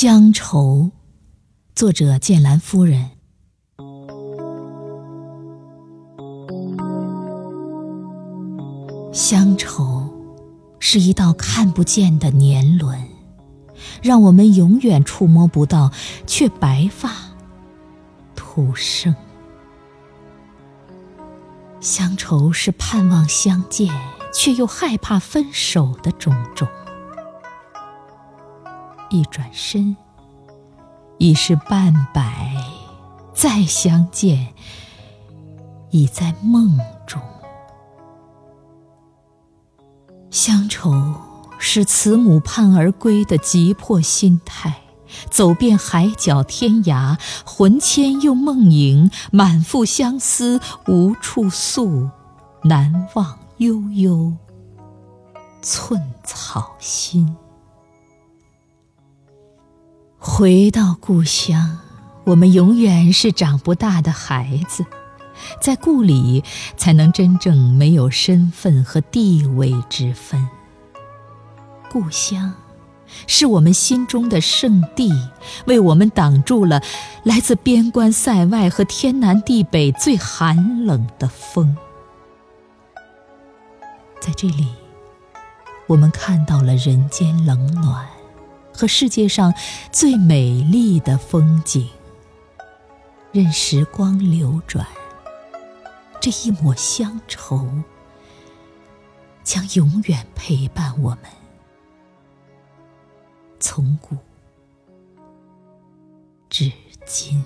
乡愁，作者剑兰夫人。乡愁是一道看不见的年轮，让我们永远触摸不到，却白发徒生。乡愁是盼望相见，却又害怕分手的种种。一转身，已是半百；再相见，已在梦中。乡愁是慈母盼儿归的急迫心态，走遍海角天涯，魂牵又梦萦，满腹相思无处诉，难忘悠悠寸草心。回到故乡，我们永远是长不大的孩子，在故里才能真正没有身份和地位之分。故乡是我们心中的圣地，为我们挡住了来自边关塞外和天南地北最寒冷的风。在这里，我们看到了人间冷暖。和世界上最美丽的风景，任时光流转，这一抹乡愁将永远陪伴我们，从古至今。